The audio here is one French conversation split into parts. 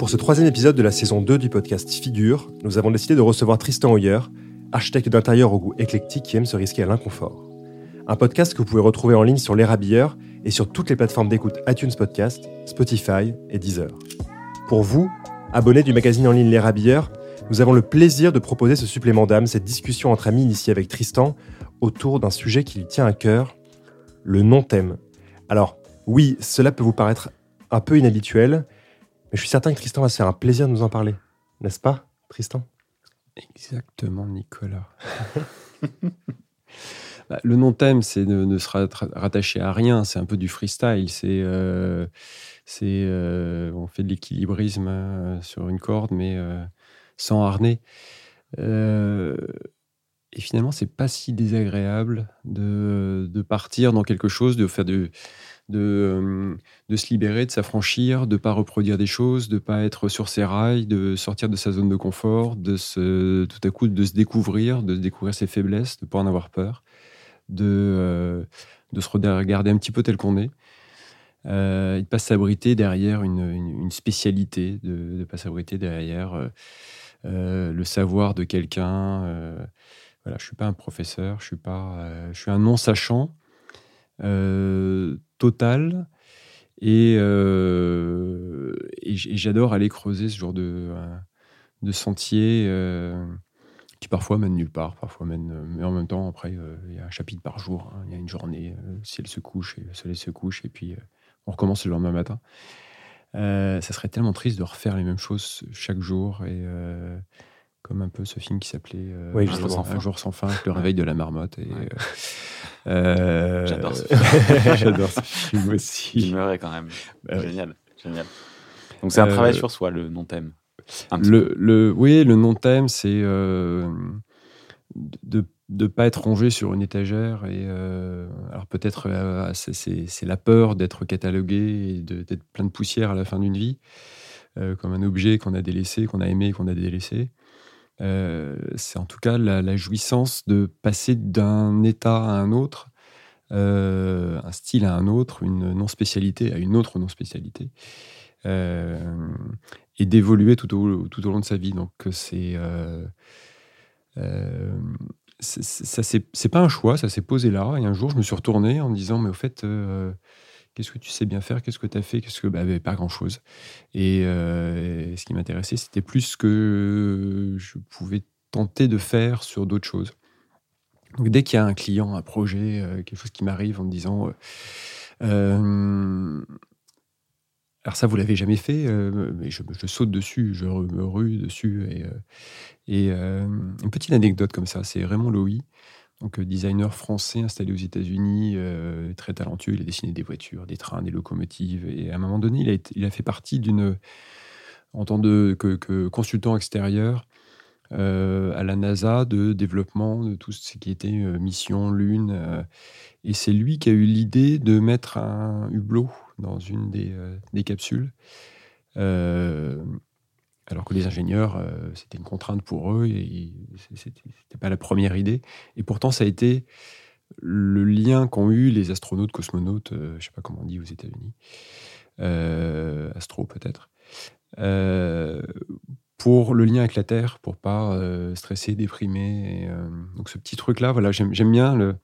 Pour ce troisième épisode de la saison 2 du podcast Figure, nous avons décidé de recevoir Tristan Hoyer, architecte d'intérieur au goût éclectique qui aime se risquer à l'inconfort. Un podcast que vous pouvez retrouver en ligne sur l'érabilleur et sur toutes les plateformes d'écoute iTunes Podcast, Spotify et Deezer. Pour vous, abonnés du magazine en ligne L'érabilleur, nous avons le plaisir de proposer ce supplément d'âme, cette discussion entre amis initiée avec Tristan autour d'un sujet qui lui tient à cœur, le non-thème. Alors, oui, cela peut vous paraître un peu inhabituel, mais je suis certain que Tristan va se faire un plaisir de nous en parler. N'est-ce pas, Tristan? Exactement, Nicolas. Bah, le non-thème, c'est de ne se rattacher à rien. C'est un peu du freestyle. C'est, euh, c'est, euh, on fait de l'équilibrisme euh, sur une corde, mais sans harnais. et finalement, c'est pas si désagréable de, de, partir dans quelque chose, de faire de, de, de se libérer, de s'affranchir, de ne pas reproduire des choses, de ne pas être sur ses rails, de sortir de sa zone de confort, de tout à coup de se découvrir, de découvrir ses faiblesses, de ne pas en avoir peur, de, euh, de se regarder un petit peu tel qu'on est. Euh, ne pas s'abriter derrière une, une, spécialité, de ne pas s'abriter derrière euh, le savoir de quelqu'un. voilà, je ne suis pas un professeur, je suis, pas, je suis un non-sachant total. Euh, et, j'adore aller creuser ce genre de, euh, de sentiers euh, qui parfois mènent nulle part, parfois mènent. Mais en même temps, après, il y a un chapitre par jour. Hein. Il y a une journée, si elle se couche, et le soleil se couche, et puis on recommence le lendemain matin. ça serait tellement triste de refaire les mêmes choses chaque jour et comme un peu ce film qui s'appelait oui, Un jour sans fin, le réveil de la marmotte. Et, euh, J'adore ce film. J'adore ce film aussi. Me quand même. Bah génial, génial. Donc c'est un travail euh, sur soi, le non-thème. Le, le, oui, le non-thème, c'est euh, de ne pas être rangé sur une étagère. Et, alors peut-être c'est la peur d'être catalogué et d'être plein de poussière à la fin d'une vie, comme un objet qu'on a délaissé, qu'on a aimé, qu'on a délaissé. Euh, c'est en tout cas la, jouissance de passer d'un état à un autre, euh, un style à un autre, une non-spécialité à une autre non-spécialité, euh, et d'évoluer tout au, long de sa vie. Donc c'est ça c'est pas un choix, ça s'est posé là. Et un jour, je me suis retourné en me disant, mais au fait, Qu'est-ce que tu sais bien faire? Qu'est-ce que tu as fait? Qu'est-ce que bah, Pas grand-chose. Et euh, ce qui m'intéressait, c'était plus ce que je pouvais tenter de faire sur d'autres choses. Donc dès qu'il y a un client, un projet, euh, quelque chose qui m'arrive en me disant euh, alors ça, vous l'avez jamais fait, mais je, saute dessus, je me rue dessus. Et, et une petite anecdote comme ça, c'est Raymond Lowy, donc euh, designer français installé aux États-Unis, euh, très talentueux. Il a dessiné des voitures, des trains, des locomotives. Et à un moment donné, il a, fait partie d'une, en tant que, consultant extérieur euh, à la NASA de développement de tout ce qui était mission Lune. et c'est lui qui a eu l'idée de mettre un hublot dans une des capsules alors que les ingénieurs, euh, c'était une contrainte pour eux et c'était pas la première idée. Et pourtant, ça a été le lien qu'ont eu les astronautes, cosmonautes, euh, je sais pas comment on dit aux États-Unis, euh, astro peut-être, pour le lien avec la Terre, pour pas stresser, déprimer. donc ce petit truc-là, voilà, j'aime bien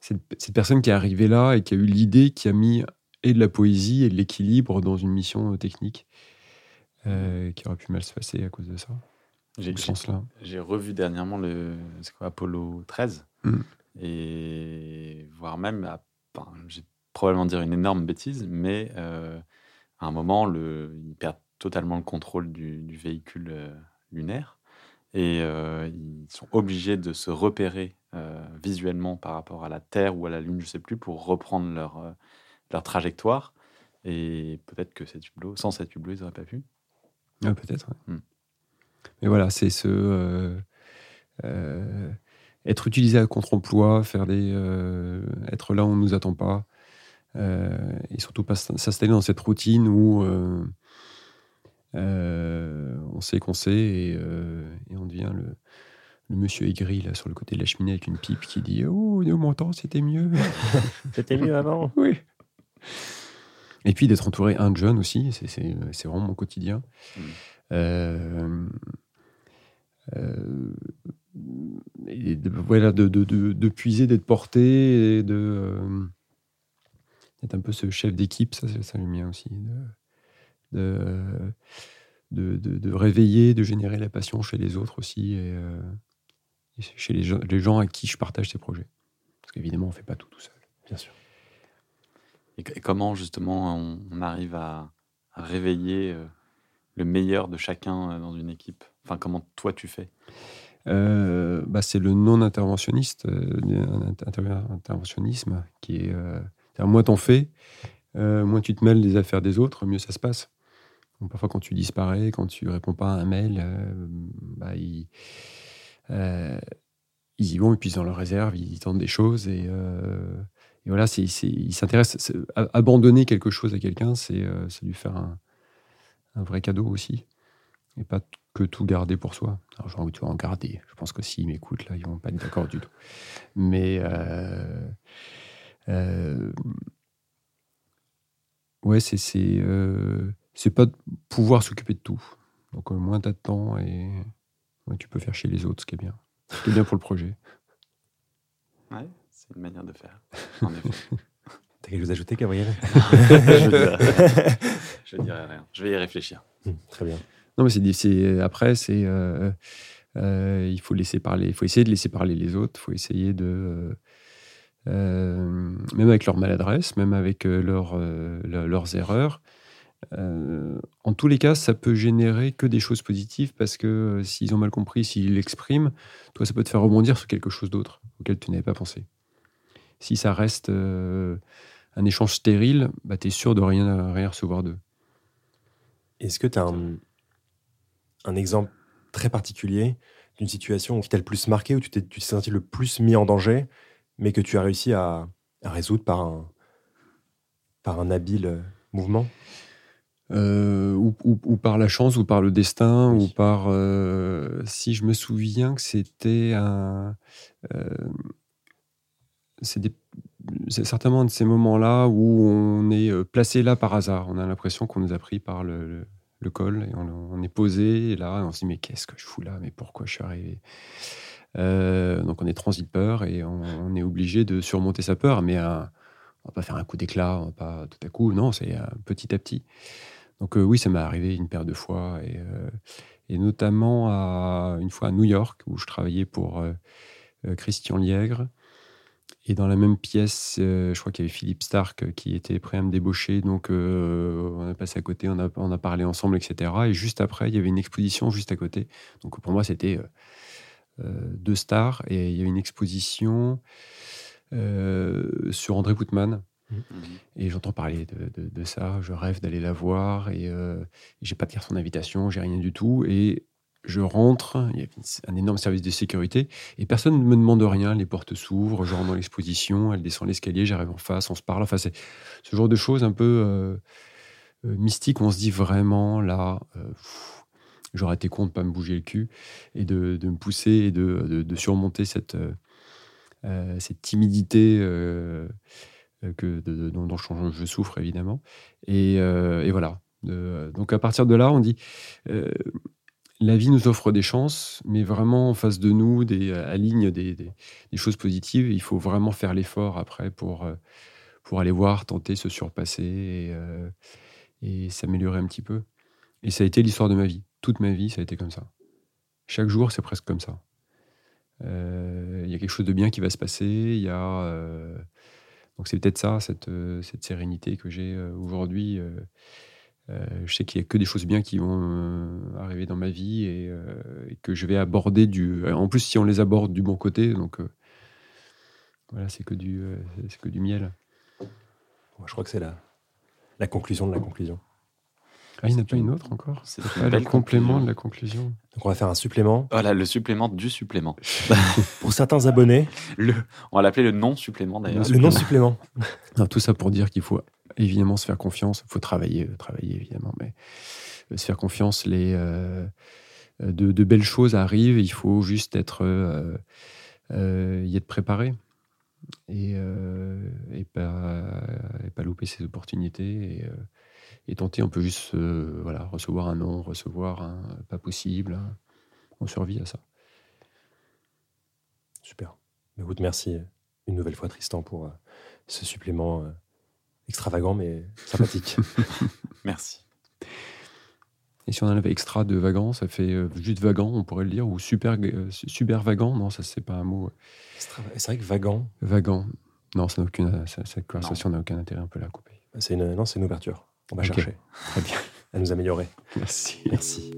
cette, cette, personne qui est arrivée là et qui a eu l'idée, qui a mis et de la poésie et de l'équilibre dans une mission technique. Euh, qui aurait pu mal se passer à cause de ça. J'ai revu dernièrement le quoi, Apollo 13 mm. et voire même, j'ai probablement dire une énorme bêtise, mais euh, à un moment, le, ils perdent totalement le contrôle du, véhicule euh, lunaire et ils sont obligés de se repérer visuellement par rapport à la Terre ou à la Lune, je sais plus, pour reprendre leur, leur trajectoire. Et peut-être que cet hublot, sans cet hublot, ils n'auraient pas pu. Peut-être. Hmm. Mais voilà, c'est ce. Euh, euh, être utilisé à contre-emploi, faire des, euh, être là où on ne nous attend pas, et surtout pas s'installer dans cette routine où on sait qu'on sait et, on devient le, le, monsieur aigri là, sur le côté de la cheminée avec une pipe qui dit Oh, au mon temps, c'était mieux. c'était mieux avant. oui. Et puis d'être entouré un de jeunes aussi, c'est vraiment mon quotidien. Mmh. Euh, euh, et de, voilà, de, de, de, puiser, d'être porté, et de euh, d'être un peu ce chef d'équipe, ça, ça le mien aussi. De, de, réveiller, de générer la passion chez les autres aussi, et, chez les gens, les gens à qui je partage ces projets. Parce qu'évidemment, on ne fait pas tout tout seul. Bien sûr. Et, comment justement on, arrive à, réveiller le meilleur de chacun dans une équipe? Enfin, comment toi tu fais? Euh, bah, c'est le non-interventionniste, euh, interventionnisme, qui est. Euh, moins t'en fais, moins tu te mêles des affaires des autres, mieux ça se passe. parfois, quand tu disparais, quand tu réponds pas à un mail, bah, ils, y vont, et puis dans leur réserve, ils tentent des choses. Et, voilà, ils s'intéressent. Abandonner quelque chose à quelqu'un, c'est lui faire un, vrai cadeau aussi et pas que tout garder pour soi. Alors, j'ai envie de en garder. Je pense que s'ils m'écoutent, là, ils vont pas être d'accord du tout. Mais euh, euh, ouais, c'est c'est euh, c'est pas de pouvoir s'occuper de tout. Donc moins t'as de temps et tu peux faire chez les autres, ce qui est bien. Ce qui est bien pour le projet. Ouais, c'est une manière de faire. En effet. T'as quelque chose à ajouter, Gabriel? Je ne dirai rien. Je vais y réfléchir. Hum, très bien. Non, mais c'est après, c'est euh, euh, il faut laisser parler, il faut essayer de laisser parler les autres, il faut essayer de euh, même avec leur maladresse, même avec leur, leurs erreurs. en tous les cas, ça peut générer que des choses positives parce que s'ils ont mal compris, s'ils l'expriment, toi, ça peut te faire rebondir sur quelque chose d'autre auquel tu n'avais pas pensé. Si ça reste un échange stérile, bah, tu es sûr de rien, rien recevoir d'eux. Est-ce que tu as un, un exemple très particulier d'une situation qui t'a le plus marqué, où tu t'es senti le plus mis en danger, mais que tu as réussi à, résoudre par un, par un habile euh, mouvement? Euh, ou, par la chance, ou par le destin, ou par... Euh, si je me souviens que c'était un... c'est certainement un de ces moments-là où on est placé là par hasard. On a l'impression qu'on nous a pris par le col, et on, est posé, et là, on se dit, mais qu'est-ce que je fous là? Mais pourquoi je suis arrivé? Euh, Donc, on est transit peur, et on, est obligé de surmonter sa peur, mais on va pas faire un coup d'éclat, on va pas tout à coup, non, c'est petit à petit. Donc, euh, oui, ça m'est arrivé une paire de fois, et, euh, notamment une fois à New York, où je travaillais pour Christian Liègre, et dans la même pièce, euh, je crois qu'il y avait Philippe Stark euh, qui était prêt à me débaucher. Donc, euh, on a passé à côté, on a, on a, parlé ensemble, etc. Et juste après, il y avait une exposition juste à côté. Donc, pour moi, c'était deux stars. Et il y avait une exposition sur André Poutman. Mmh. Et j'entends parler de, de, ça. Je rêve d'aller la voir. Et j'ai pas de carte d'invitation, j'ai rien du tout. Et je rentre, il y a un énorme service de sécurité, et personne ne me demande rien. Les portes s'ouvrent, je rentre dans l'exposition, elle descend l'escalier, j'arrive en face, on se parle. Enfin, c'est ce genre de choses un peu euh, euh, mystiques on se dit vraiment, là, euh, j'aurais été con de ne pas me bouger le cul, et de, me pousser et de, surmonter cette, cette timidité que, dont, je, souffre, évidemment. Et voilà. donc à partir de là, on dit la vie nous offre des chances, mais vraiment en face de nous, des, aligne des, choses positives. Il faut vraiment faire l'effort après pour, euh, pour aller voir, tenter, se surpasser et, euh, et s'améliorer un petit peu. Et ça a été l'histoire de ma vie. Toute ma vie, ça a été comme ça. Chaque jour, c'est presque comme ça. Euh, il y a quelque chose de bien qui va se passer. Y a donc c'est peut-être ça, cette, cette sérénité que j'ai aujourd'hui euh, je sais qu'il n'y a que des choses bien qui vont euh, arriver dans ma vie euh, et, que je vais aborder du. En plus, si on les aborde du bon côté, donc voilà, c'est que du, c'est que du miel. je crois que c'est la, la conclusion de la conclusion. Ah, il n'y en a pas une autre encore? C'est le complément de la conclusion. Donc on va faire un supplément. Voilà, le supplément du supplément. pour certains abonnés. Le, on va l'appeler le non-supplément d'ailleurs. Le non-supplément. tout ça pour dire qu'il faut évidemment se faire confiance. Il faut travailler, euh, travailler évidemment, mais euh, se faire confiance. Les, euh, de, belles choses arrivent. Il faut juste être, y être préparé et, et, pas, et louper. ses opportunités et, tenter. On peut juste recevoir un non, recevoir un pas possible. On survit à ça. Super. Écoute, merci une nouvelle fois, Tristan, pour ce supplément extravagant mais sympathique. merci. Et si on enlève extra de vagant, ça fait euh, juste vagant, on pourrait le dire, ou super, euh, super vagant? Non, ça, c'est pas un mot. C'est vrai que vagant. Vagant. Non, ça aucune, cette conversation n'a aucun intérêt, on peut la couper. C'est une, non, c'est une ouverture. On va chercher. Très bien. À nous améliorer. Merci. Merci.